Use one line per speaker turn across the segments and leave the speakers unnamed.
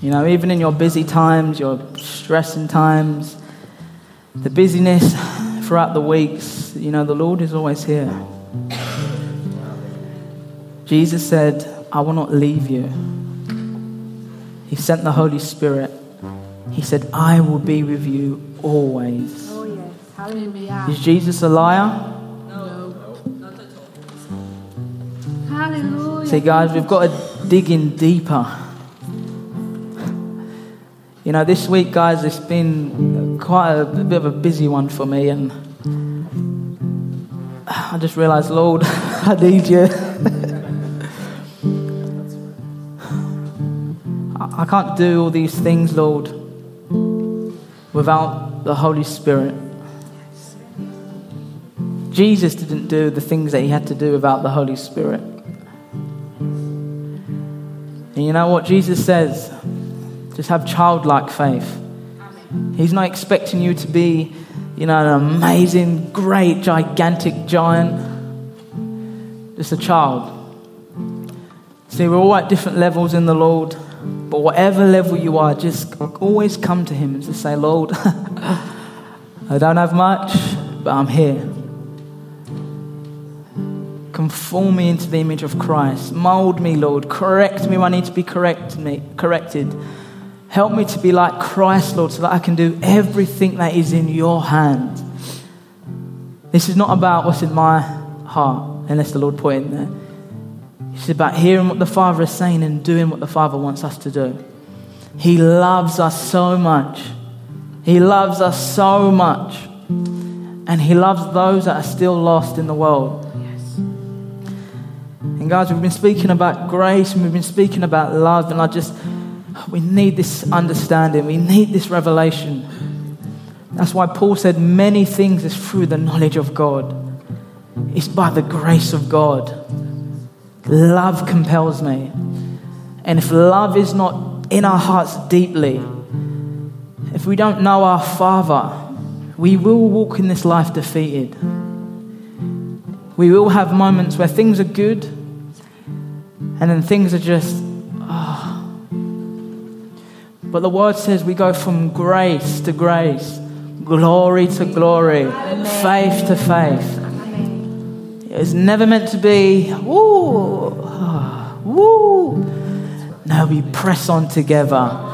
You know, even in your busy times, your stressing times, the busyness throughout the weeks, you know, the Lord is always here. Jesus said, I will not leave you. He sent the Holy Spirit. He said, I will be with you always.
Oh, yes. Hallelujah.
Is Jesus a liar? No. no.
Hallelujah.
See, guys, we've got to dig in deeper. You know, this week, guys, it's been quite a, a bit of a busy one for me, and I just realized, Lord, I need you. I I can't do all these things, Lord, without the Holy Spirit. Jesus didn't do the things that he had to do without the Holy Spirit. And you know what Jesus says? Just have childlike faith. He's not expecting you to be, you know, an amazing, great, gigantic giant. Just a child. See, we're all at different levels in the Lord, but whatever level you are, just always come to Him and just say, Lord, I don't have much, but I'm here. Conform me into the image of Christ. Mold me, Lord. Correct me when I need to be correct me, corrected. Help me to be like Christ, Lord, so that I can do everything that is in your hand. This is not about what's in my heart, unless the Lord put it in there. It's about hearing what the Father is saying and doing what the Father wants us to do. He loves us so much. He loves us so much. And He loves those that are still lost in the world. And guys, we've been speaking about grace and we've been speaking about love, and I just, we need this understanding, we need this revelation. That's why Paul said many things is through the knowledge of God, it's by the grace of God. Love compels me. And if love is not in our hearts deeply, if we don't know our Father, we will walk in this life defeated. We will have moments where things are good and then things are just. But the word says we go from grace to grace, glory to glory, faith to faith. It's never meant to be, woo, ah, woo. No, we press on together.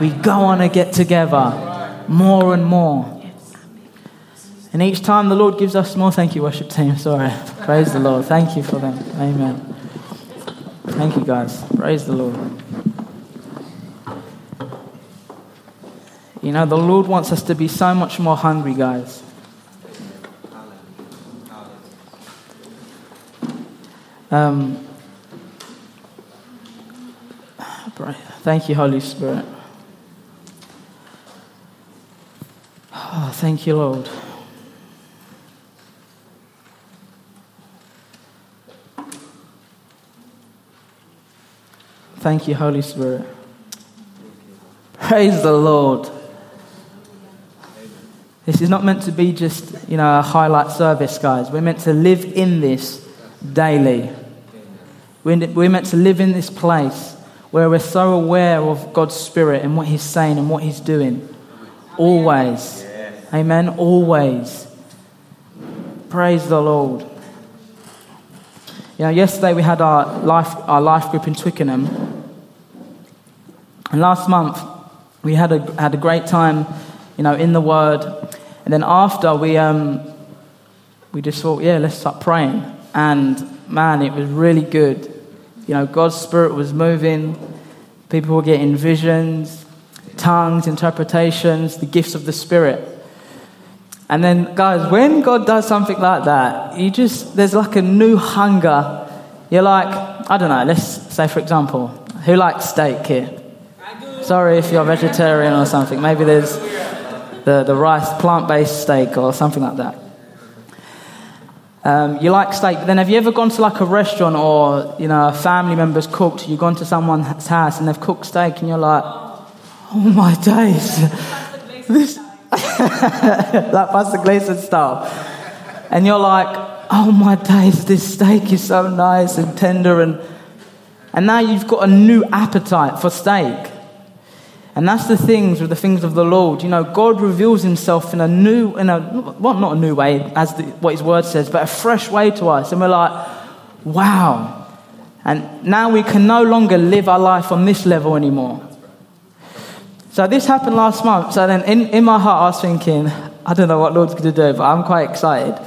We go on and get together more and more. And each time the Lord gives us more, thank you, worship team. Sorry. Praise the Lord. Thank you for them. Amen. Thank you, guys. Praise the Lord. You know, the Lord wants us to be so much more hungry, guys. Um, thank you, Holy Spirit. Oh, thank you, Lord. Thank you, Holy Spirit. Praise the Lord. This is not meant to be just, you know, a highlight service, guys. We're meant to live in this daily. We're meant to live in this place where we're so aware of God's Spirit and what He's saying and what He's doing. Always. Amen. Always. Praise the Lord. You know, yesterday we had our life, our life group in Twickenham. And last month we had a, had a great time, you know, in the Word. And then after we, um, we just thought, yeah, let's start praying. And man, it was really good. You know, God's Spirit was moving. People were getting visions, tongues, interpretations, the gifts of the Spirit. And then, guys, when God does something like that, you just, there's like a new hunger. You're like, I don't know, let's say, for example, who likes steak here? Sorry if you're vegetarian or something. Maybe there's the, the rice plant based steak or something like that. Um, you like steak, but then have you ever gone to like a restaurant or you know a family member's cooked? You've gone to someone's house and they've cooked steak, and you're like, oh my days, this like Pastor Gleason style, and you're like, oh my days, this steak is so nice and tender, and and now you've got a new appetite for steak. And that's the things with the things of the Lord. You know, God reveals himself in a new, in a, well, not a new way, as the, what his word says, but a fresh way to us. And we're like, wow. And now we can no longer live our life on this level anymore. So this happened last month. So then in, in my heart, I was thinking, I don't know what Lord's going to do, but I'm quite excited.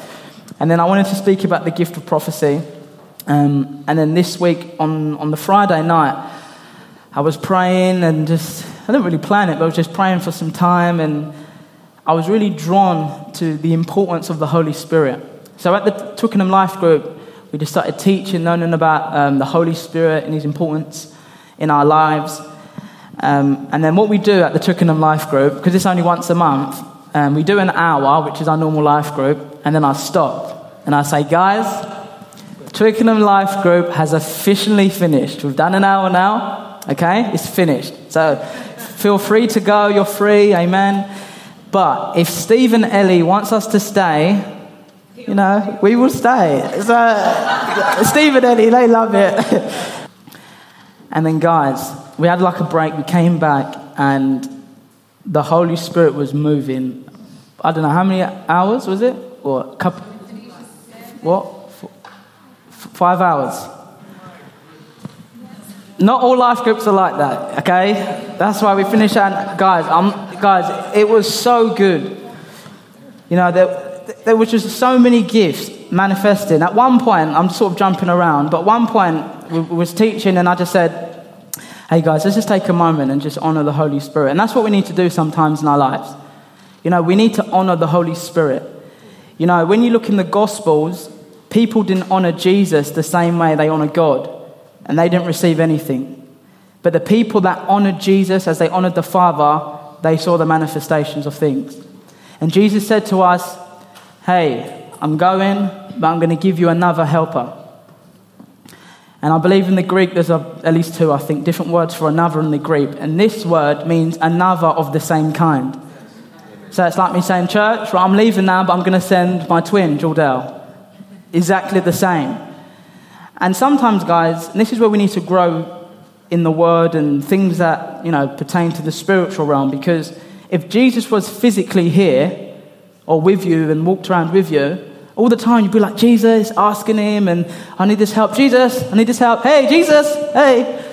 And then I wanted to speak about the gift of prophecy. Um, and then this week, on, on the Friday night, I was praying and just, I didn't really plan it, but I was just praying for some time. And I was really drawn to the importance of the Holy Spirit. So at the Twickenham Life Group, we just started teaching, learning about um, the Holy Spirit and his importance in our lives. Um, and then what we do at the Twickenham Life Group, because it's only once a month, um, we do an hour, which is our normal life group, and then I stop and I say, guys, Twickenham Life Group has officially finished. We've done an hour now, okay? It's finished. So feel free to go, you're free, amen. But if Steve and Ellie wants us to stay, you know, we will stay. So, Steve and Ellie, they love it. and then, guys, we had like a break, we came back, and the Holy Spirit was moving. I don't know how many hours was it? Or a couple? What? Five hours. Not all life groups are like that, okay? That's why we finish and guys, I'm, guys, it was so good. You know, there, there was just so many gifts manifesting. At one point, I'm sort of jumping around, but one point, we was teaching and I just said, hey guys, let's just take a moment and just honor the Holy Spirit. And that's what we need to do sometimes in our lives. You know, we need to honor the Holy Spirit. You know, when you look in the Gospels, people didn't honor Jesus the same way they honor God, and they didn't receive anything. But the people that honored Jesus as they honored the Father, they saw the manifestations of things. And Jesus said to us, Hey, I'm going, but I'm going to give you another helper. And I believe in the Greek there's a, at least two, I think, different words for another in the Greek. And this word means another of the same kind. So it's like me saying, Church, right, I'm leaving now, but I'm going to send my twin, Jordell. Exactly the same. And sometimes, guys, and this is where we need to grow in the word and things that, you know, pertain to the spiritual realm. Because if Jesus was physically here or with you and walked around with you, all the time, you'd be like, Jesus, asking him, and I need this help. Jesus, I need this help. Hey, Jesus, hey.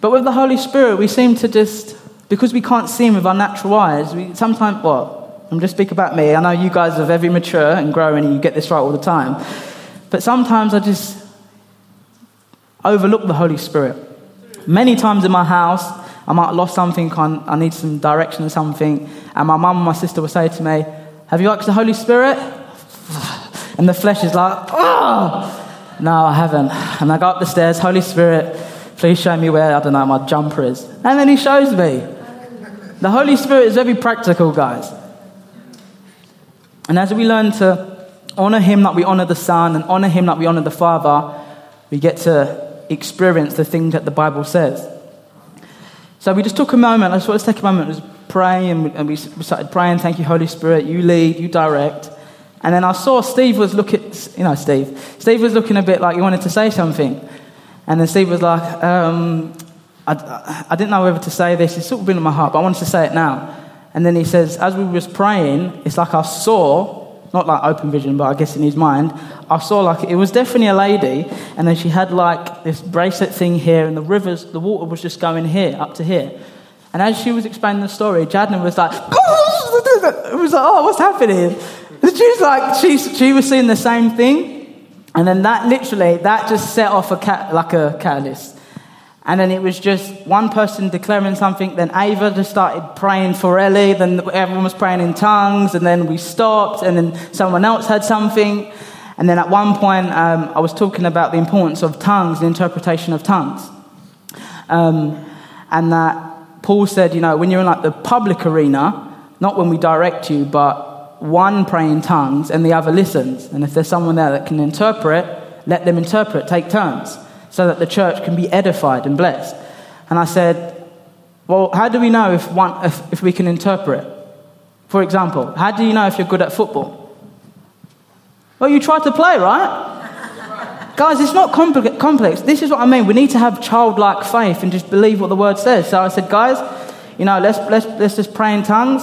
But with the Holy Spirit, we seem to just, because we can't see him with our natural eyes, we sometimes, well, I'm just speak about me. I know you guys are very mature and growing, and you get this right all the time. But sometimes I just overlook the Holy Spirit. Many times in my house, I might have lost something, I need some direction or something, and my mum and my sister will say to me, Have you asked the Holy Spirit? And the flesh is like, oh, no, I haven't. And I go up the stairs, Holy Spirit, please show me where, I don't know, my jumper is. And then he shows me. The Holy Spirit is very practical, guys. And as we learn to honor him like we honor the Son and honor him like we honor the Father, we get to experience the things that the Bible says. So we just took a moment, I just want to take a moment, just pray, and we started praying, thank you, Holy Spirit, you lead, you direct. And then I saw Steve was looking, you know, Steve. Steve was looking a bit like he wanted to say something. And then Steve was like, um, I, I didn't know whether to say this. It's sort of been in my heart, but I wanted to say it now. And then he says, as we was praying, it's like I saw, not like open vision, but I guess in his mind, I saw like it was definitely a lady, and then she had like this bracelet thing here, and the rivers, the water was just going here, up to here. And as she was explaining the story, Jadna was like, it was like, oh, what's happening? She's like, she, she was seeing the same thing. And then that literally, that just set off a cat, like a catalyst. And then it was just one person declaring something. Then Ava just started praying for Ellie. Then everyone was praying in tongues. And then we stopped. And then someone else had something. And then at one point, um, I was talking about the importance of tongues, the interpretation of tongues. Um, and that Paul said, you know, when you're in like the public arena, not when we direct you, but one pray in tongues and the other listens. And if there's someone there that can interpret, let them interpret, take turns, so that the church can be edified and blessed. And I said, Well, how do we know if, one, if, if we can interpret? For example, how do you know if you're good at football? Well, you tried to play, right? Guys, it's not complex. This is what I mean. We need to have childlike faith and just believe what the word says. So I said, guys, you know, let's, let's, let's just pray in tongues.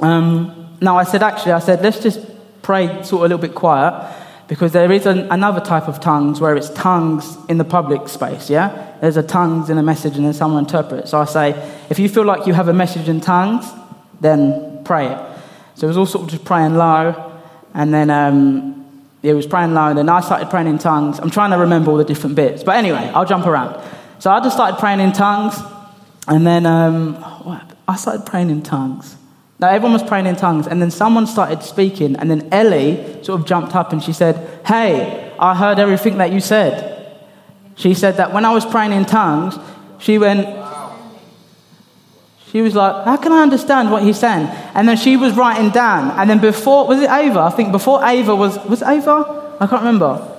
Um, no, I said, actually, I said, let's just pray sort of a little bit quiet because there is an, another type of tongues where it's tongues in the public space, yeah? There's a tongues in a message and then someone interprets. So I say, if you feel like you have a message in tongues, then pray it. So it was all sort of just praying low, and then um, it was praying low, and I started praying in tongues. I'm trying to remember all the different bits, but anyway, I'll jump around. So I just started praying in tongues, and then um, I started praying in tongues. Now, everyone was praying in tongues, and then someone started speaking, and then Ellie sort of jumped up and she said, Hey, I heard everything that you said. She said that when I was praying in tongues, she went, she was like, How can I understand what he's saying? And then she was writing down. And then before, was it Ava? I think before Ava was, was Ava? I can't remember.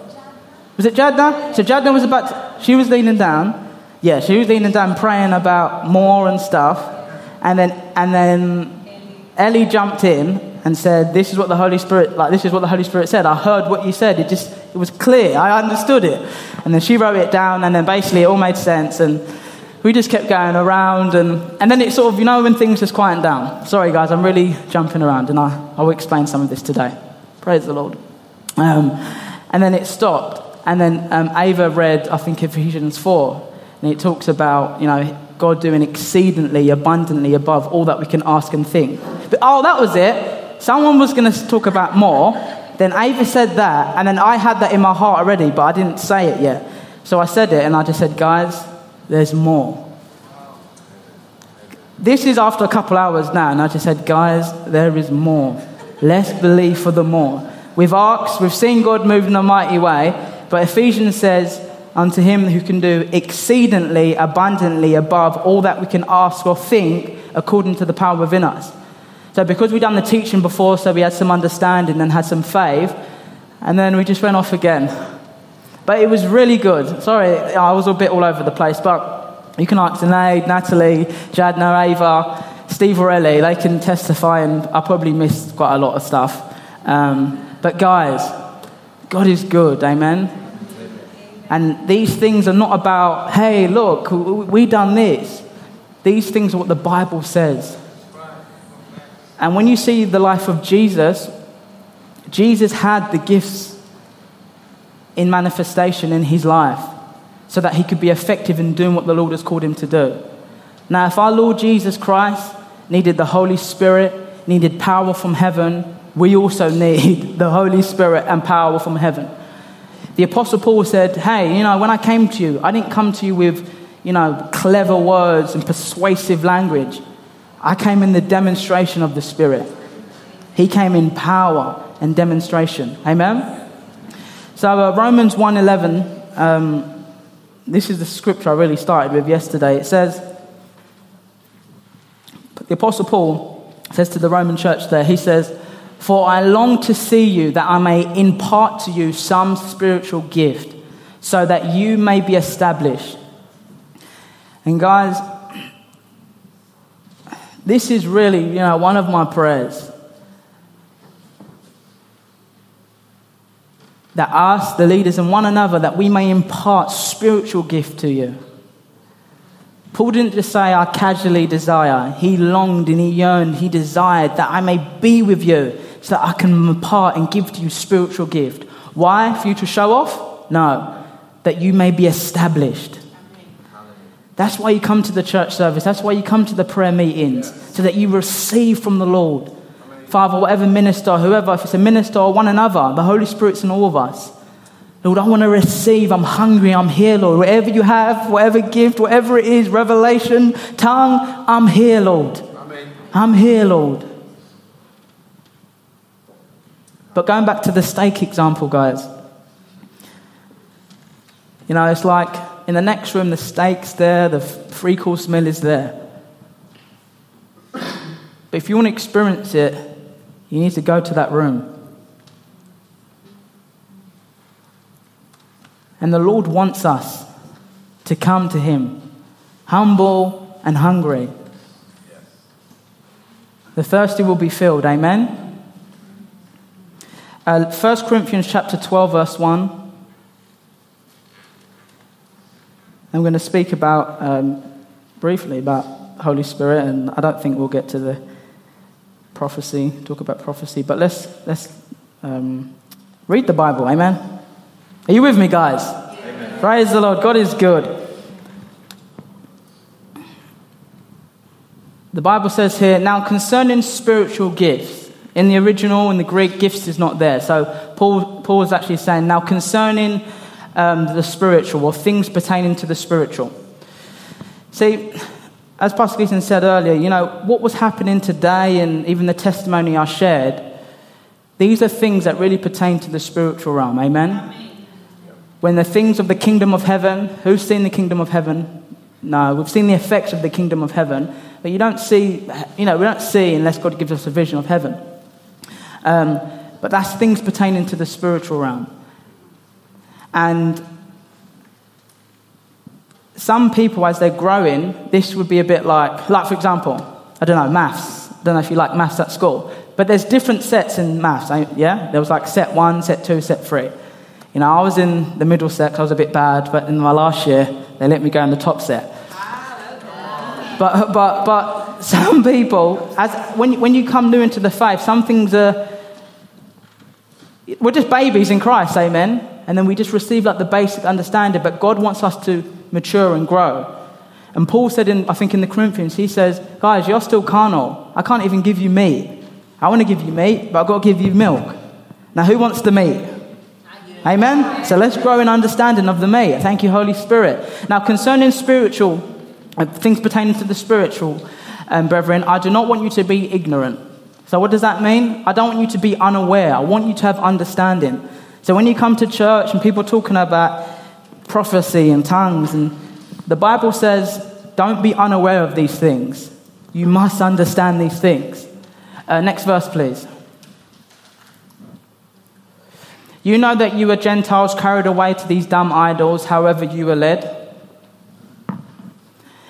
Was it Jadna? So Jadna was about, to, she was leaning down. Yeah, she was leaning down praying about more and stuff. And then, and then Ellie jumped in and said, This is what the Holy Spirit, like, this is what the Holy Spirit said. I heard what you said. It just, it was clear. I understood it. And then she wrote it down, and then basically it all made sense. And we just kept going around. And, and then it sort of, you know, when things just quiet down. Sorry, guys, I'm really jumping around, and I, I will explain some of this today. Praise the Lord. Um, and then it stopped. And then um, Ava read, I think, Ephesians 4. And it talks about, you know, God doing exceedingly, abundantly above all that we can ask and think. But, oh, that was it. Someone was going to talk about more. Then Ava said that, and then I had that in my heart already, but I didn't say it yet. So I said it, and I just said, guys, there's more. This is after a couple hours now, and I just said, guys, there is more. Let's believe for the more. We've asked, we've seen God move in a mighty way, but Ephesians says, unto him who can do exceedingly abundantly above all that we can ask or think according to the power within us. So, because we'd done the teaching before, so we had some understanding and had some faith, and then we just went off again. But it was really good. Sorry, I was a bit all over the place, but you can ask Sinead, Natalie, Jadna, Ava, Steve Orelli, they can testify, and I probably missed quite a lot of stuff. Um, but guys, God is good, amen? And these things are not about, hey, look, we done this. These things are what the Bible says. And when you see the life of Jesus, Jesus had the gifts in manifestation in his life so that he could be effective in doing what the Lord has called him to do. Now, if our Lord Jesus Christ needed the Holy Spirit, needed power from heaven, we also need the Holy Spirit and power from heaven. The Apostle Paul said, Hey, you know, when I came to you, I didn't come to you with, you know, clever words and persuasive language. I came in the demonstration of the Spirit. He came in power and demonstration. Amen? So, uh, Romans 1.11, um, this is the scripture I really started with yesterday. It says, the Apostle Paul says to the Roman church there, he says, for I long to see you that I may impart to you some spiritual gift so that you may be established. And guys, this is really, you know, one of my prayers. That us, the leaders, and one another, that we may impart spiritual gift to you. Paul didn't just say, I casually desire. He longed and he yearned, he desired that I may be with you so that I can impart and give to you spiritual gift. Why? For you to show off? No. That you may be established. That's why you come to the church service. That's why you come to the prayer meetings, so that you receive from the Lord. Father, whatever minister, whoever, if it's a minister or one another, the Holy Spirit's in all of us. Lord, I want to receive. I'm hungry. I'm here, Lord. Whatever you have, whatever gift, whatever it is, revelation, tongue, I'm here, Lord. I'm here, Lord. But going back to the steak example, guys, you know, it's like in the next room, the steak's there, the three course meal is there. But if you want to experience it, you need to go to that room. And the Lord wants us to come to Him, humble and hungry. The thirsty will be filled, amen? Uh, 1 Corinthians chapter 12, verse 1. I'm going to speak about, um, briefly, about Holy Spirit, and I don't think we'll get to the prophecy, talk about prophecy, but let's, let's um, read the Bible. Amen. Are you with me, guys? Amen. Praise the Lord. God is good. The Bible says here, now concerning spiritual gifts, in the original, in the Greek, gifts is not there. So Paul, Paul is actually saying, now concerning um, the spiritual or things pertaining to the spiritual. See, as Pastor Gleason said earlier, you know, what was happening today and even the testimony I shared, these are things that really pertain to the spiritual realm. Amen? Amen? When the things of the kingdom of heaven, who's seen the kingdom of heaven? No, we've seen the effects of the kingdom of heaven, but you don't see, you know, we don't see unless God gives us a vision of heaven. Um, but that's things pertaining to the spiritual realm. And some people, as they're growing, this would be a bit like, like for example, I don't know, maths. I don't know if you like maths at school, but there's different sets in maths. Yeah, there was like set one, set two, set three. You know, I was in the middle set I was a bit bad, but in my last year, they let me go in the top set. But, but, but some people, as, when, when you come new into the faith, some things are, we're just babies in Christ, amen? And then we just receive like the basic understanding, but God wants us to mature and grow. And Paul said, in, I think in the Corinthians, he says, Guys, you're still carnal. I can't even give you meat. I want to give you meat, but I've got to give you milk. Now, who wants the meat? Amen? So let's grow in understanding of the meat. Thank you, Holy Spirit. Now, concerning spiritual, uh, things pertaining to the spiritual, um, brethren, I do not want you to be ignorant. So, what does that mean? I don't want you to be unaware. I want you to have understanding. So, when you come to church and people talking about prophecy and tongues. And the Bible says, don't be unaware of these things. You must understand these things. Uh, next verse, please. You know that you were Gentiles carried away to these dumb idols, however you were led.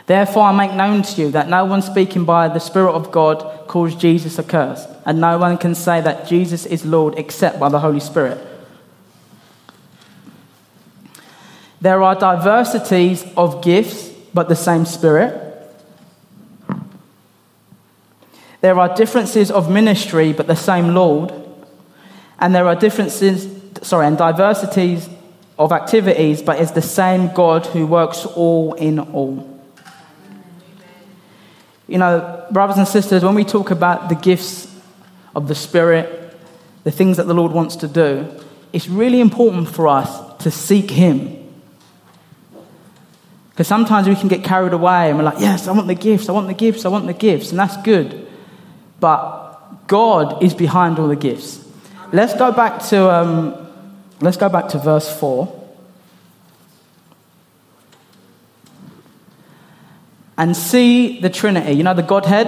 Therefore, I make known to you that no one speaking by the Spirit of God calls Jesus accursed, and no one can say that Jesus is Lord except by the Holy Spirit. There are diversities of gifts, but the same Spirit. There are differences of ministry, but the same Lord. And there are differences, sorry, and diversities of activities, but it's the same God who works all in all. You know, brothers and sisters, when we talk about the gifts of the Spirit, the things that the Lord wants to do, it's really important for us to seek Him because sometimes we can get carried away and we're like, yes, I want the gifts, I want the gifts, I want the gifts, and that's good. But God is behind all the gifts. Let's go back to, um, let's go back to verse 4. And see the Trinity. You know the Godhead?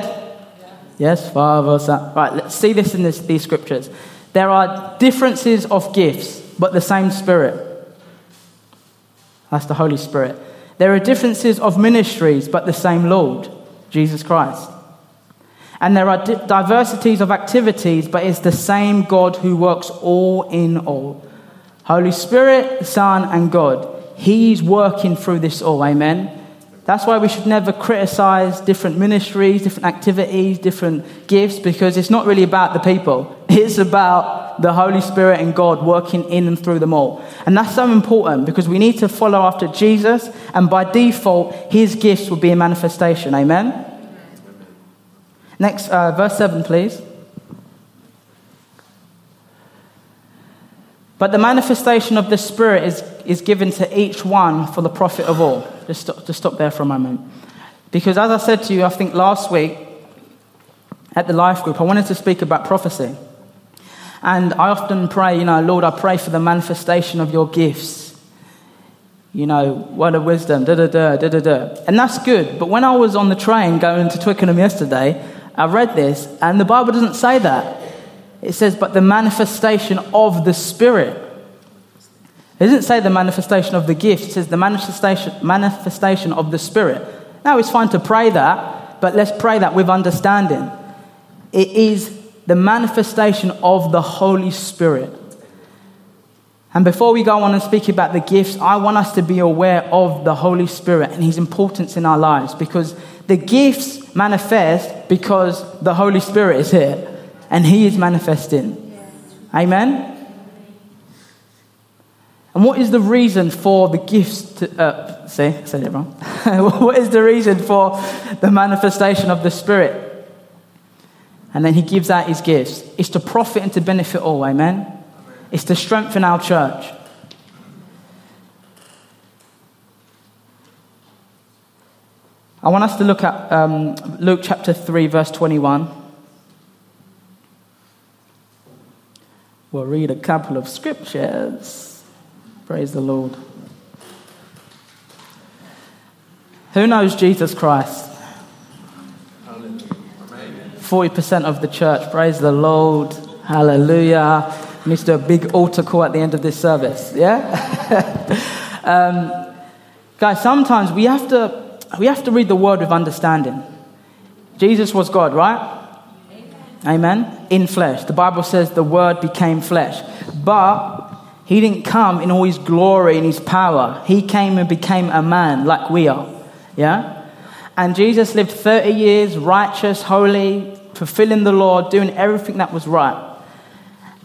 Yes, Father, Son. Right, let's see this in this, these scriptures. There are differences of gifts, but the same Spirit. That's the Holy Spirit. There are differences of ministries, but the same Lord, Jesus Christ. And there are di- diversities of activities, but it's the same God who works all in all. Holy Spirit, Son, and God. He's working through this all. Amen. That's why we should never criticize different ministries, different activities, different gifts, because it's not really about the people. It's about the Holy Spirit and God working in and through them all. And that's so important because we need to follow after Jesus, and by default, his gifts will be a manifestation. Amen? Next, uh, verse 7, please. But the manifestation of the Spirit is, is given to each one for the profit of all. Just stop, just stop there for a moment. Because as I said to you, I think last week at the life group, I wanted to speak about prophecy. And I often pray, you know, Lord, I pray for the manifestation of your gifts. You know, word of wisdom, da da da, da da da. And that's good. But when I was on the train going to Twickenham yesterday, I read this, and the Bible doesn't say that. It says, but the manifestation of the Spirit. It doesn't say the manifestation of the gift, it says the manifestation, manifestation of the Spirit. Now, it's fine to pray that, but let's pray that with understanding. It is the manifestation of the Holy Spirit. And before we go on and speak about the gifts, I want us to be aware of the Holy Spirit and his importance in our lives because The gifts manifest because the Holy Spirit is here and He is manifesting. Amen? And what is the reason for the gifts to. Uh, see, I said it wrong. what is the reason for the manifestation of the Spirit? And then he gives out his gifts. It's to profit and to benefit all. Amen? It's to strengthen our church. I want us to look at um, Luke chapter 3, verse 21. We'll read a couple of scriptures. Praise the Lord. Who knows Jesus Christ? 40% of the church. Praise the Lord. Hallelujah. Needs to do a big altar call at the end of this service. Yeah? um, guys, sometimes we have to we have to read the word with understanding. Jesus was God, right? Amen. Amen. In flesh. The Bible says the word became flesh. But he didn't come in all his glory and his power. He came and became a man like we are. Yeah? And Jesus lived 30 years righteous, holy, fulfilling the law, doing everything that was right.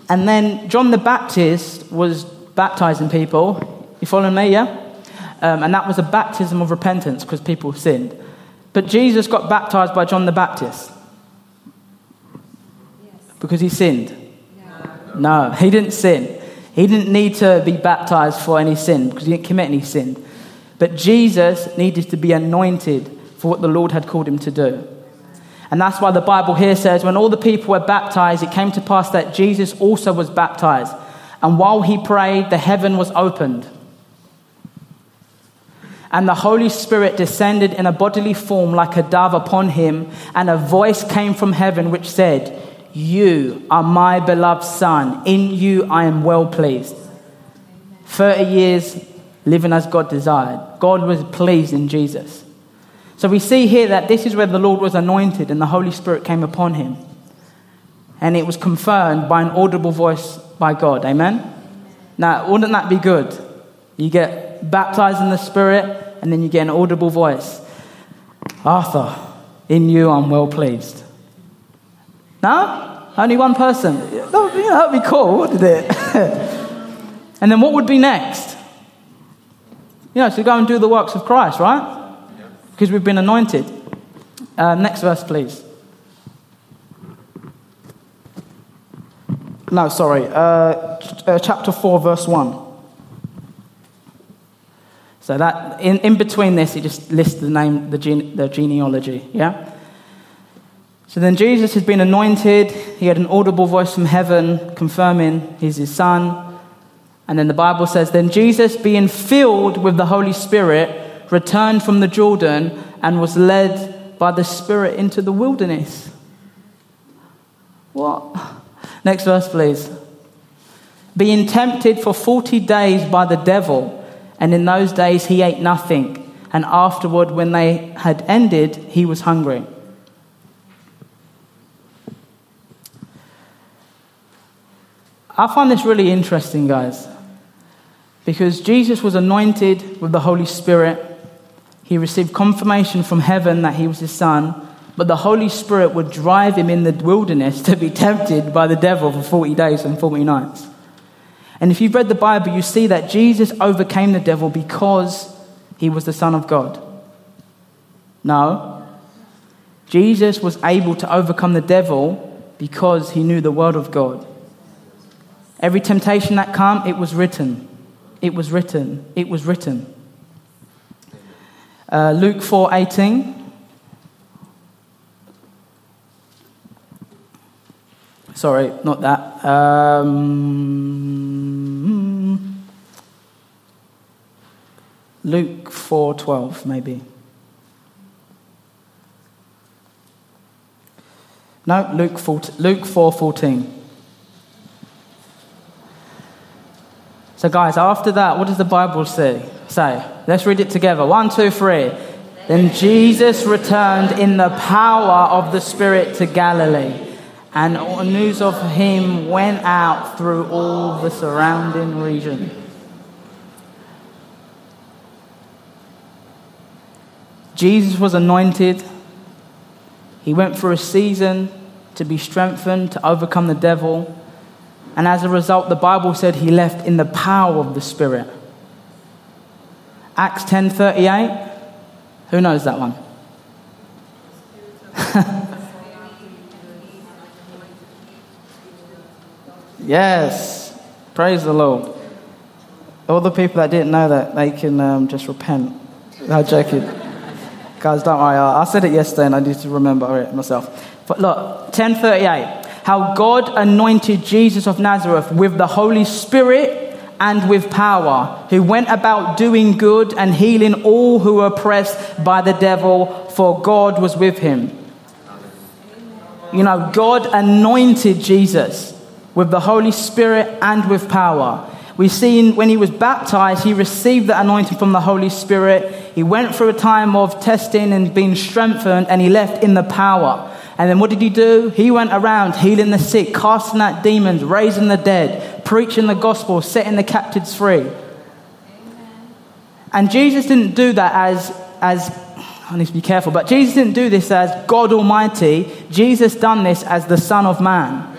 And then John the Baptist was baptizing people. You following me, yeah? Um, and that was a baptism of repentance because people sinned. But Jesus got baptized by John the Baptist because he sinned. No. no, he didn't sin. He didn't need to be baptized for any sin because he didn't commit any sin. But Jesus needed to be anointed for what the Lord had called him to do. And that's why the Bible here says when all the people were baptized, it came to pass that Jesus also was baptized. And while he prayed, the heaven was opened. And the Holy Spirit descended in a bodily form like a dove upon him, and a voice came from heaven which said, You are my beloved Son, in you I am well pleased. 30 years living as God desired. God was pleased in Jesus. So we see here that this is where the Lord was anointed and the Holy Spirit came upon him. And it was confirmed by an audible voice by God. Amen? Now, wouldn't that be good? You get baptized in the Spirit and then you get an audible voice. Arthur, in you I'm well pleased. No? Only one person. That would be cool, wouldn't it? and then what would be next? You know, to go and do the works of Christ, right? Because we've been anointed. Uh, next verse, please. No, sorry. Uh, uh, chapter 4, verse 1. So that in, in between this, he just lists the name, the, gene, the genealogy. Yeah. So then Jesus has been anointed. He had an audible voice from heaven confirming he's his son. And then the Bible says, then Jesus, being filled with the Holy Spirit, returned from the Jordan and was led by the Spirit into the wilderness. What? Next verse, please. Being tempted for 40 days by the devil, and in those days he ate nothing. And afterward, when they had ended, he was hungry. I find this really interesting, guys, because Jesus was anointed with the Holy Spirit he received confirmation from heaven that he was his son, but the Holy Spirit would drive him in the wilderness to be tempted by the devil for 40 days and 40 nights. And if you've read the Bible, you see that Jesus overcame the devil because he was the Son of God. No. Jesus was able to overcome the devil because he knew the Word of God. Every temptation that came, it was written. It was written. It was written. Uh, Luke 4:18. Sorry, not that. Um, Luke 4:12 maybe. No, Luke 4, Luke 4:14. so guys, after that, what does the Bible say? Say, let's read it together. One, two, three. Then Jesus returned in the power of the Spirit to Galilee, and news of him went out through all the surrounding region. Jesus was anointed He went through a season to be strengthened, to overcome the devil. And as a result, the Bible said he left in the power of the Spirit. Acts 10:38. Who knows that one? yes. Praise the Lord. All the people that didn't know that, they can um, just repent. No, joking. Guys, don't worry. I said it yesterday and I need to remember it myself. But look, 1038. How God anointed Jesus of Nazareth with the Holy Spirit and with power, who went about doing good and healing all who were oppressed by the devil, for God was with him. You know, God anointed Jesus with the Holy Spirit and with power. We've seen when he was baptized, he received the anointing from the Holy Spirit. He went through a time of testing and being strengthened, and he left in the power. And then what did he do? He went around healing the sick, casting out demons, raising the dead, preaching the gospel, setting the captives free. And Jesus didn't do that as, as I need to be careful, but Jesus didn't do this as God Almighty. Jesus done this as the Son of Man.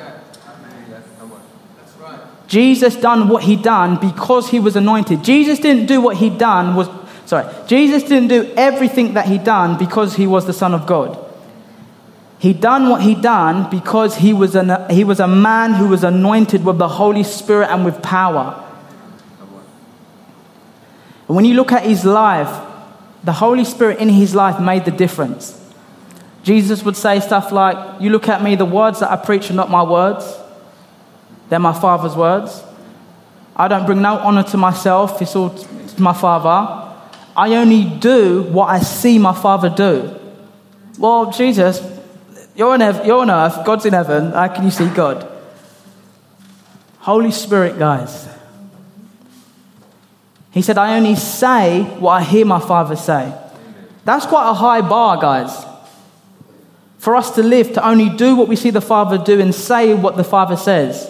Jesus done what he done because he was anointed. Jesus didn't do what he done was sorry. Jesus didn't do everything that he done because he was the son of God. He done what he done because he was, an, he was a man who was anointed with the Holy Spirit and with power. And when you look at his life, the Holy Spirit in his life made the difference. Jesus would say stuff like, You look at me, the words that I preach are not my words, they're my Father's words. I don't bring no honor to myself, it's all to my Father. I only do what I see my Father do. Well, Jesus, you're on, earth, you're on earth, God's in heaven. How can you see God? Holy Spirit, guys. He said, I only say what I hear my Father say. That's quite a high bar, guys. For us to live, to only do what we see the Father do and say what the Father says.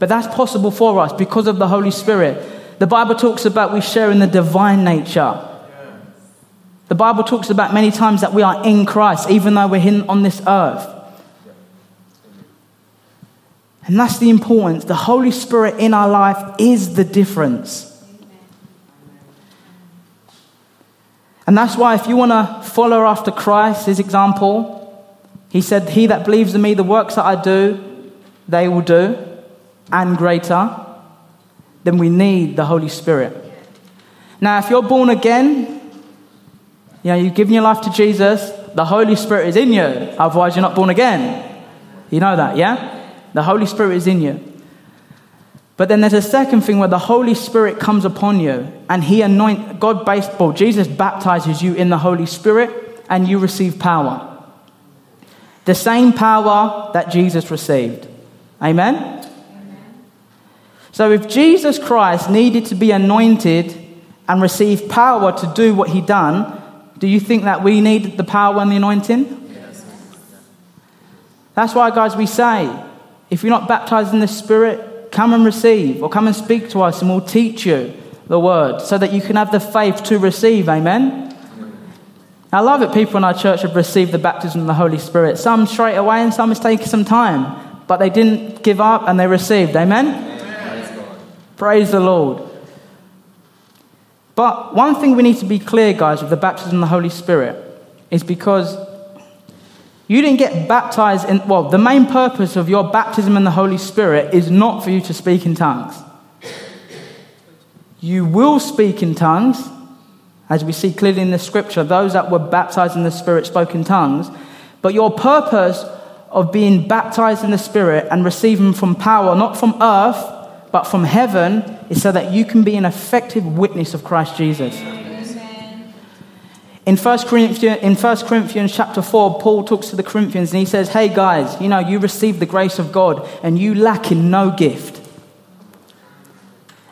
But that's possible for us because of the Holy Spirit. The Bible talks about we share in the divine nature. The Bible talks about many times that we are in Christ, even though we're in, on this earth. And that's the importance. The Holy Spirit in our life is the difference. And that's why, if you want to follow after Christ, his example, he said, He that believes in me, the works that I do, they will do, and greater. Then we need the Holy Spirit. Now, if you're born again, you know, you've given your life to Jesus, the Holy Spirit is in you. Otherwise, you're not born again. You know that, yeah? The Holy Spirit is in you. But then there's a second thing where the Holy Spirit comes upon you and He anoint God based, Jesus baptizes you in the Holy Spirit and you receive power. The same power that Jesus received. Amen? Amen? So if Jesus Christ needed to be anointed and receive power to do what He done, do you think that we need the power and the anointing? Yes. That's why, guys, we say if you're not baptized in the Spirit, come and receive or come and speak to us and we'll teach you the word so that you can have the faith to receive. Amen? I love it. People in our church have received the baptism of the Holy Spirit. Some straight away and some it's taken some time. But they didn't give up and they received. Amen? Amen. Praise the Lord. But one thing we need to be clear, guys, with the baptism of the Holy Spirit is because you didn't get baptized in, well, the main purpose of your baptism in the Holy Spirit is not for you to speak in tongues. You will speak in tongues, as we see clearly in the scripture. Those that were baptized in the Spirit spoke in tongues. But your purpose of being baptized in the Spirit and receiving from power, not from earth, but from heaven is so that you can be an effective witness of Christ Jesus. In 1 Corinthians, in 1 Corinthians chapter 4, Paul talks to the Corinthians and he says, Hey guys, you know, you received the grace of God and you lack in no gift.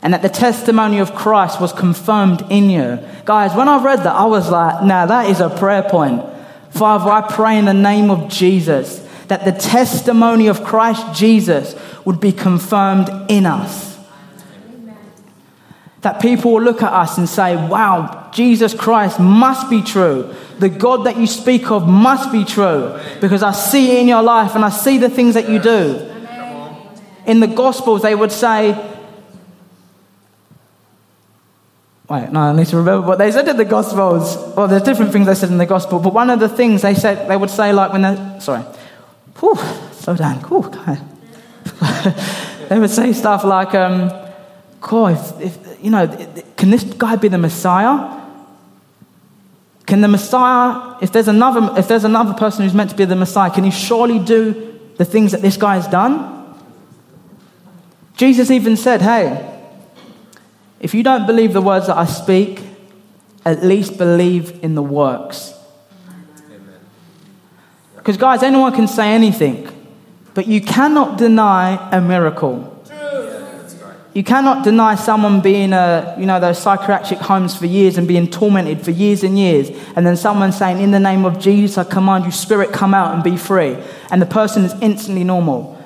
And that the testimony of Christ was confirmed in you. Guys, when I read that, I was like, now that is a prayer point. Father, I pray in the name of Jesus that the testimony of Christ Jesus would be confirmed in us. That people will look at us and say, wow, Jesus Christ must be true. The God that you speak of must be true because I see it in your life and I see the things that you do. In the Gospels, they would say, Wait, no, I need to remember what they said in the Gospels. Well, there's different things they said in the Gospel, but one of the things they said, they would say, like when they, sorry, whew, slow down, whew, they would say stuff like, um, if, if, you know, can this guy be the Messiah? Can the Messiah, if there's another, if there's another person who's meant to be the Messiah, can he surely do the things that this guy has done? Jesus even said, hey, if you don't believe the words that I speak, at least believe in the works. Because, guys, anyone can say anything, but you cannot deny a miracle. You cannot deny someone being a, you know, those psychiatric homes for years and being tormented for years and years, and then someone saying, In the name of Jesus, I command you, spirit, come out and be free. And the person is instantly normal.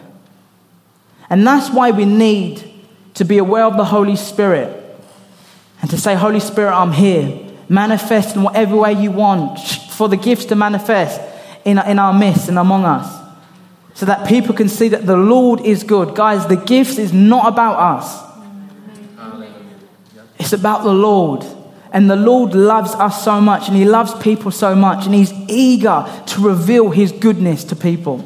And that's why we need to be aware of the Holy Spirit and to say, Holy Spirit, I'm here. Manifest in whatever way you want for the gifts to manifest in, in our midst and among us. So that people can see that the Lord is good. Guys, the gifts is not about us, it's about the Lord. And the Lord loves us so much, and He loves people so much, and He's eager to reveal His goodness to people.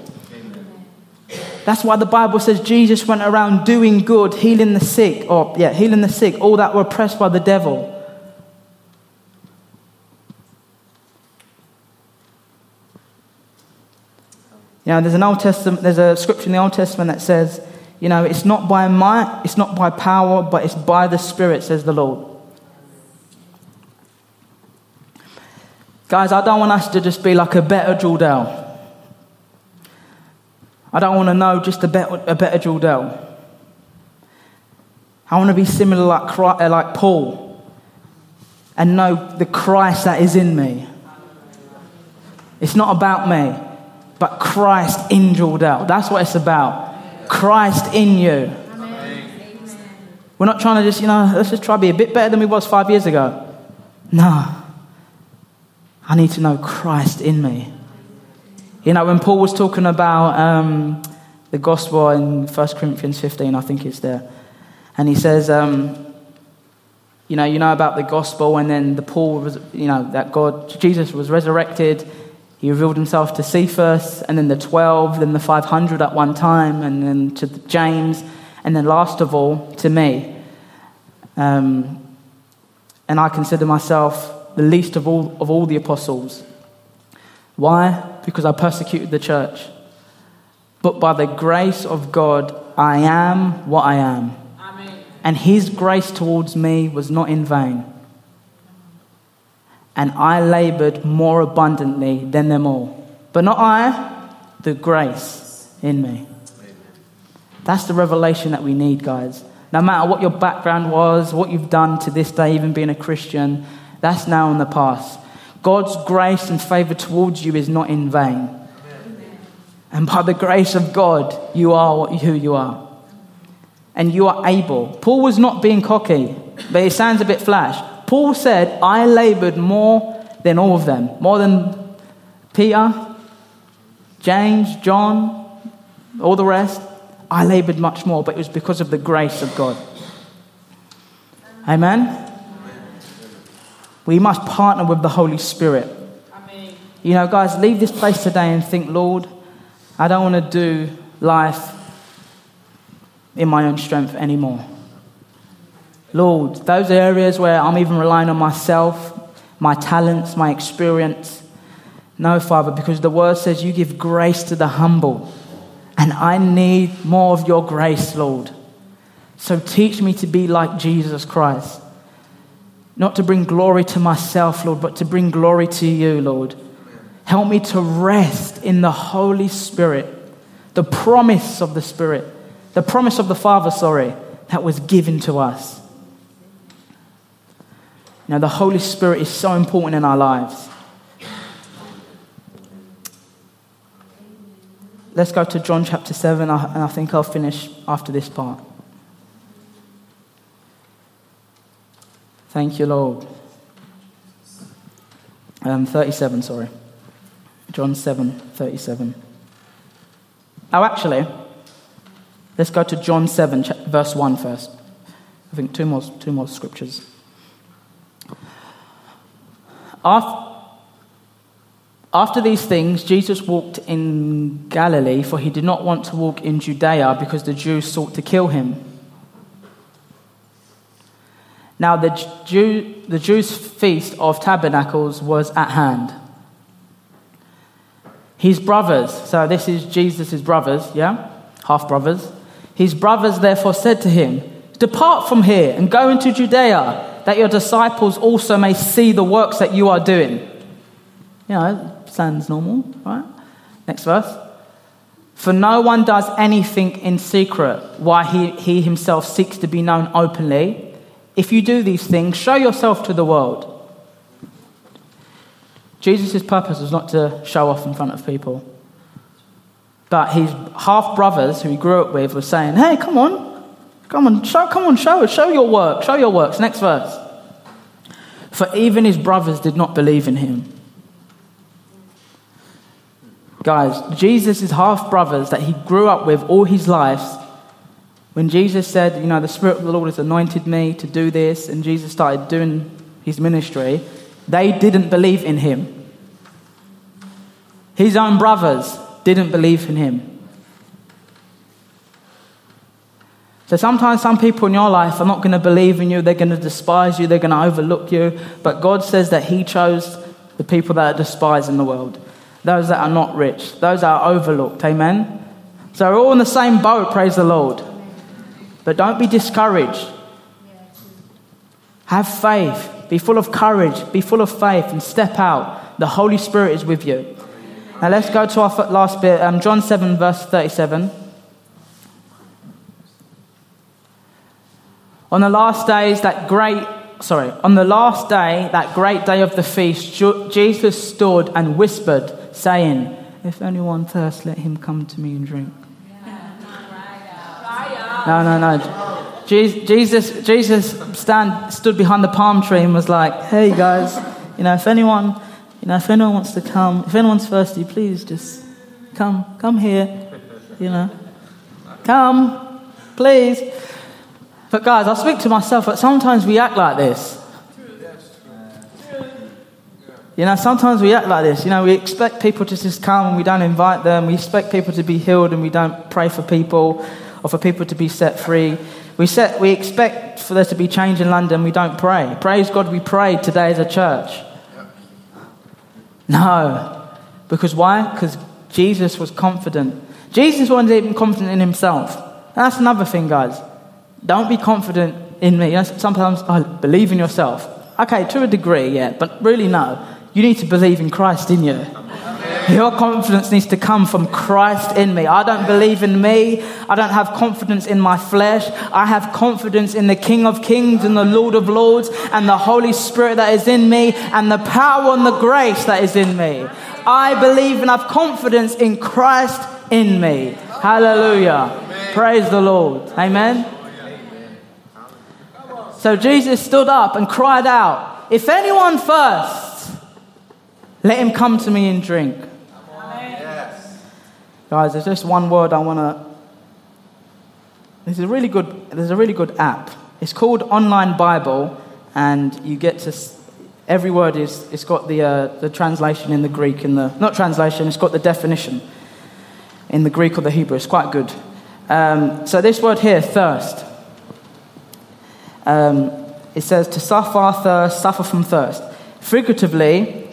That's why the Bible says Jesus went around doing good, healing the sick, or yeah, healing the sick, all that were oppressed by the devil. You know, there's an Old Testament, there's a scripture in the Old Testament that says, you know, it's not by might, it's not by power, but it's by the Spirit, says the Lord. Guys, I don't want us to just be like a better Jordell. I don't want to know just a better, a better. I want to be similar like, uh, like Paul and know the Christ that is in me. It's not about me, but Christ in Jordell. That's what it's about. Christ in you. We're not trying to just, you know, let's just try to be a bit better than we was five years ago. No. I need to know Christ in me. You know, when Paul was talking about um, the gospel in 1 Corinthians 15, I think it's there, and he says, um, you know, you know about the gospel, and then the Paul was, you know, that God, Jesus was resurrected. He revealed himself to Cephas, and then the 12, then the 500 at one time, and then to James, and then last of all, to me. Um, and I consider myself the least of all, of all the apostles. Why? Because I persecuted the church. But by the grace of God, I am what I am. Amen. And His grace towards me was not in vain. And I labored more abundantly than them all. But not I, the grace in me. That's the revelation that we need, guys. No matter what your background was, what you've done to this day, even being a Christian, that's now in the past. God's grace and favor towards you is not in vain. And by the grace of God, you are who you are. And you are able. Paul was not being cocky, but it sounds a bit flash. Paul said, I labored more than all of them, more than Peter, James, John, all the rest. I labored much more, but it was because of the grace of God. Amen. We must partner with the Holy Spirit. Amen. You know, guys, leave this place today and think, Lord, I don't want to do life in my own strength anymore. Lord, those areas where I'm even relying on myself, my talents, my experience. No, Father, because the word says you give grace to the humble. And I need more of your grace, Lord. So teach me to be like Jesus Christ. Not to bring glory to myself, Lord, but to bring glory to you, Lord. Help me to rest in the Holy Spirit, the promise of the Spirit, the promise of the Father, sorry, that was given to us. Now, the Holy Spirit is so important in our lives. Let's go to John chapter 7, and I think I'll finish after this part. Thank you, Lord. Um, 37, sorry. John 7, 37. Oh, actually, let's go to John 7, verse 1 first. I think two more, two more scriptures. After, these things, Jesus walked in Galilee, for he did not want to walk in Judea because the Jews sought to kill him. Now, the, Jew, the Jews' feast of tabernacles was at hand. His brothers, so this is Jesus' brothers, yeah? Half brothers. His brothers therefore said to him, Depart from here and go into Judea, that your disciples also may see the works that you are doing. You know, sounds normal, right? Next verse. For no one does anything in secret while he, he himself seeks to be known openly. If you do these things, show yourself to the world. Jesus' purpose was not to show off in front of people. But his half brothers, who he grew up with, were saying, Hey, come on, come on, show, come on, show us, show your work, show your works. Next verse. For even his brothers did not believe in him. Guys, Jesus' half brothers that he grew up with all his life, when Jesus said, You know, the Spirit of the Lord has anointed me to do this, and Jesus started doing his ministry, they didn't believe in him. His own brothers didn't believe in him. So sometimes some people in your life are not going to believe in you, they're going to despise you, they're going to overlook you. But God says that He chose the people that are despised in the world, those that are not rich, those that are overlooked. Amen? So we're all in the same boat, praise the Lord. But don't be discouraged. Have faith. Be full of courage. Be full of faith and step out. The Holy Spirit is with you. Now let's go to our last bit, um, John 7, verse 37. On the last days, that great, sorry, on the last day, that great day of the feast, Jesus stood and whispered, saying, If anyone thirsts, let him come to me and drink. No, no, no. Jesus, Jesus stand, stood behind the palm tree and was like, hey guys, you know, if anyone, you know, if anyone wants to come, if anyone's thirsty, please just come, come here, you know. Come, please. But guys, I speak to myself, but sometimes we act like this. You know, sometimes we act like this. You know, we expect people to just come and we don't invite them. We expect people to be healed and we don't pray for people or for people to be set free. We, set, we expect for there to be change in London, we don't pray. Praise God, we prayed today as a church. No. Because why? Because Jesus was confident. Jesus wasn't even confident in himself. That's another thing, guys. Don't be confident in me. You know, sometimes I believe in yourself. Okay, to a degree, yeah, but really, no. You need to believe in Christ in you. Your confidence needs to come from Christ in me. I don't believe in me. I don't have confidence in my flesh. I have confidence in the King of Kings and the Lord of Lords and the Holy Spirit that is in me and the power and the grace that is in me. I believe and have confidence in Christ in me. Hallelujah. Praise the Lord. Amen. So Jesus stood up and cried out, If anyone thirsts, let him come to me and drink. Guys, there's just one word I want to. There's a really good. There's a really good app. It's called Online Bible, and you get to. Every word is. It's got the uh, the translation in the Greek and the not translation. It's got the definition in the Greek or the Hebrew. It's quite good. Um, so this word here, thirst. Um, it says to suffer thirst, suffer from thirst. Figuratively,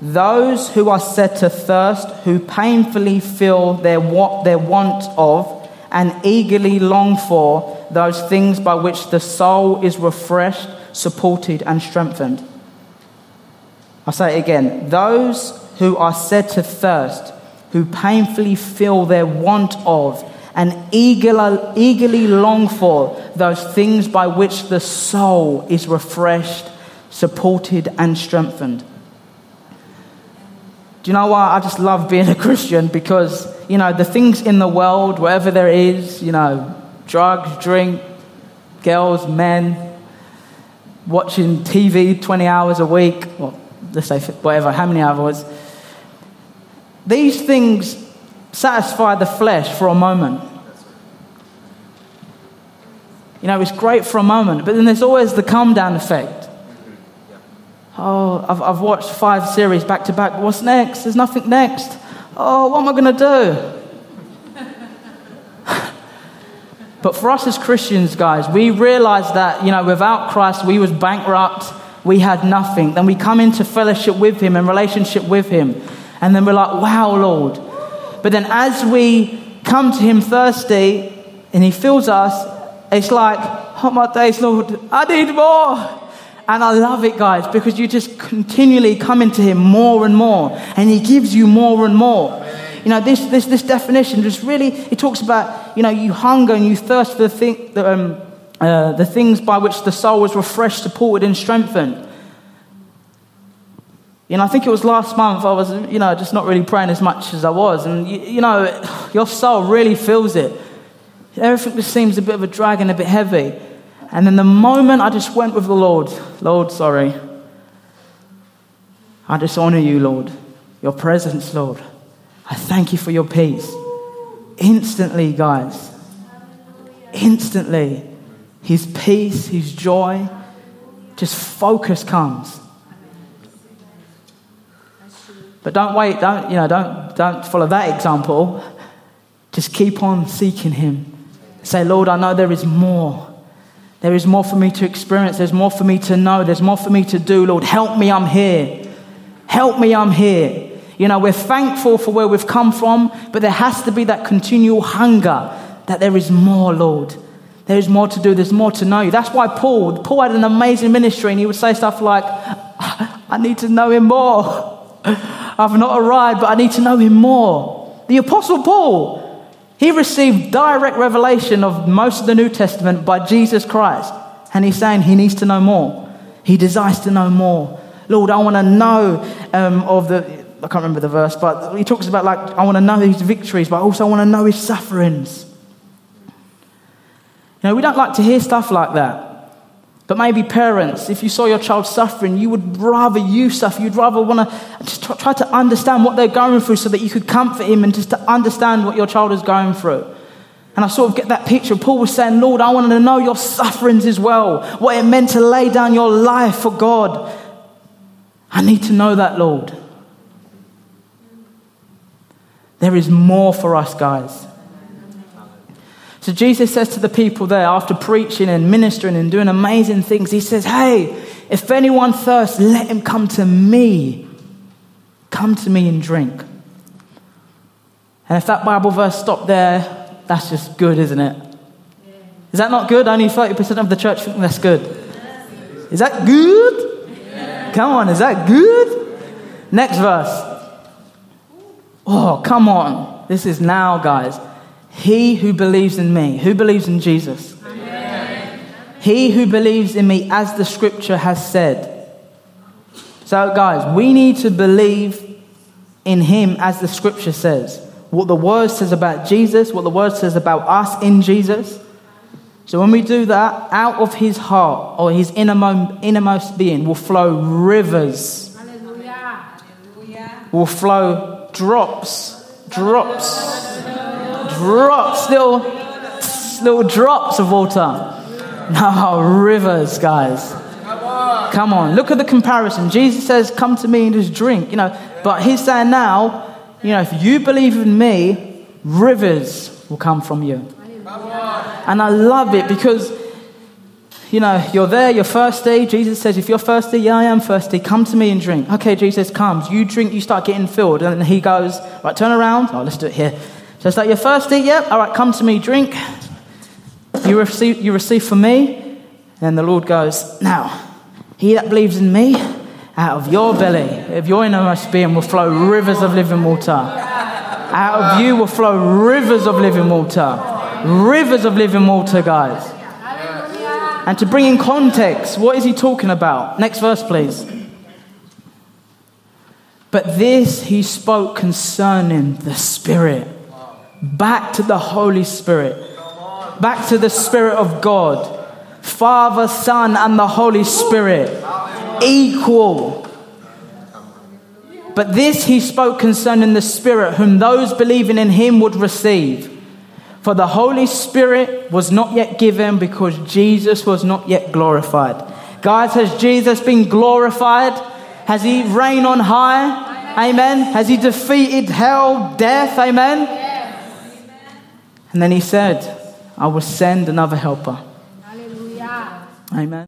those who are said to thirst, who painfully feel their, their want of and eagerly long for those things by which the soul is refreshed, supported, and strengthened. I'll say it again. Those who are said to thirst, who painfully feel their want of and eagerly, long for those things by which the soul is refreshed, supported, and strengthened. Do you know why I just love being a Christian? Because, you know, the things in the world, wherever there is, you know, drugs, drink, girls, men, watching TV 20 hours a week, let's say whatever, how many hours. These things satisfy the flesh for a moment. You know, it's great for a moment, but then there's always the come down effect. Oh, I've, I've watched five series back to back. What's next? There's nothing next. Oh, what am I going to do? but for us as Christians, guys, we realize that, you know, without Christ, we was bankrupt. We had nothing. Then we come into fellowship with Him and relationship with Him. And then we're like, wow, Lord. But then as we come to Him thirsty and He fills us, it's like, oh my days, Lord, I need more. And I love it, guys, because you just continually come into Him more and more, and He gives you more and more. You know, this, this, this definition just really, it talks about, you know, you hunger and you thirst for the, thing, the, um, uh, the things by which the soul was refreshed, supported, and strengthened. You know, I think it was last month I was, you know, just not really praying as much as I was. And, you, you know, your soul really feels it. Everything just seems a bit of a drag and a bit heavy. And then the moment I just went with the Lord, Lord, sorry. I just honor you, Lord. Your presence, Lord. I thank you for your peace. Instantly, guys. Instantly. His peace, his joy, just focus comes. But don't wait, don't, you know, don't, don't follow that example. Just keep on seeking him. Say, Lord, I know there is more. There is more for me to experience. There's more for me to know. There's more for me to do. Lord, help me, I'm here. Help me, I'm here. You know, we're thankful for where we've come from, but there has to be that continual hunger that there is more, Lord. There is more to do. There's more to know you. That's why Paul, Paul had an amazing ministry, and he would say stuff like, I need to know him more. I've not arrived, but I need to know him more. The Apostle Paul, he received direct revelation of most of the New Testament by Jesus Christ. And he's saying he needs to know more. He desires to know more. Lord, I want to know um, of the, I can't remember the verse, but he talks about like, I want to know his victories, but also I want to know his sufferings. You know, we don't like to hear stuff like that. But maybe parents, if you saw your child suffering, you would rather you suffer. You'd rather want to just try to understand what they're going through so that you could comfort him and just to understand what your child is going through. And I sort of get that picture. Paul was saying, Lord, I wanted to know your sufferings as well, what it meant to lay down your life for God. I need to know that, Lord. There is more for us, guys. So Jesus says to the people there, after preaching and ministering and doing amazing things, he says, Hey, if anyone thirsts, let him come to me. Come to me and drink. And if that Bible verse stopped there, that's just good, isn't it? Is that not good? Only 30% of the church think that's good. Is that good? Come on, is that good? Next verse. Oh, come on. This is now, guys. He who believes in me, who believes in Jesus? Amen. He who believes in me, as the scripture has said. So, guys, we need to believe in him as the scripture says. What the word says about Jesus, what the word says about us in Jesus. So, when we do that, out of his heart or his innermost, being will flow rivers. Hallelujah. Will flow drops, drops drops, little, little drops of water. Now, rivers, guys. Come on, look at the comparison. Jesus says, Come to me and just drink, you know. But he's saying now, you know, if you believe in me, rivers will come from you. And I love it because, you know, you're there, you're thirsty. Jesus says, If you're thirsty, yeah, I am thirsty. Come to me and drink. Okay, Jesus comes. You drink, you start getting filled. And he goes, Right, turn around. Oh, let's do it here. So it's like, you're thirsty? Yep. All right, come to me, drink. You receive, you receive from me. And the Lord goes, Now, he that believes in me, out of your belly, of your innermost being, will flow rivers of living water. Out of you will flow rivers of living water. Rivers of living water, guys. And to bring in context, what is he talking about? Next verse, please. But this he spoke concerning the Spirit back to the Holy Spirit, back to the Spirit of God. Father, Son, and the Holy Spirit. Equal. But this he spoke concerning the Spirit, whom those believing in him would receive. For the Holy Spirit was not yet given because Jesus was not yet glorified. Guys, has Jesus been glorified? Has he reigned on high? Amen. Has he defeated hell, death? Amen. And then he said, I will send another helper. Hallelujah. Amen.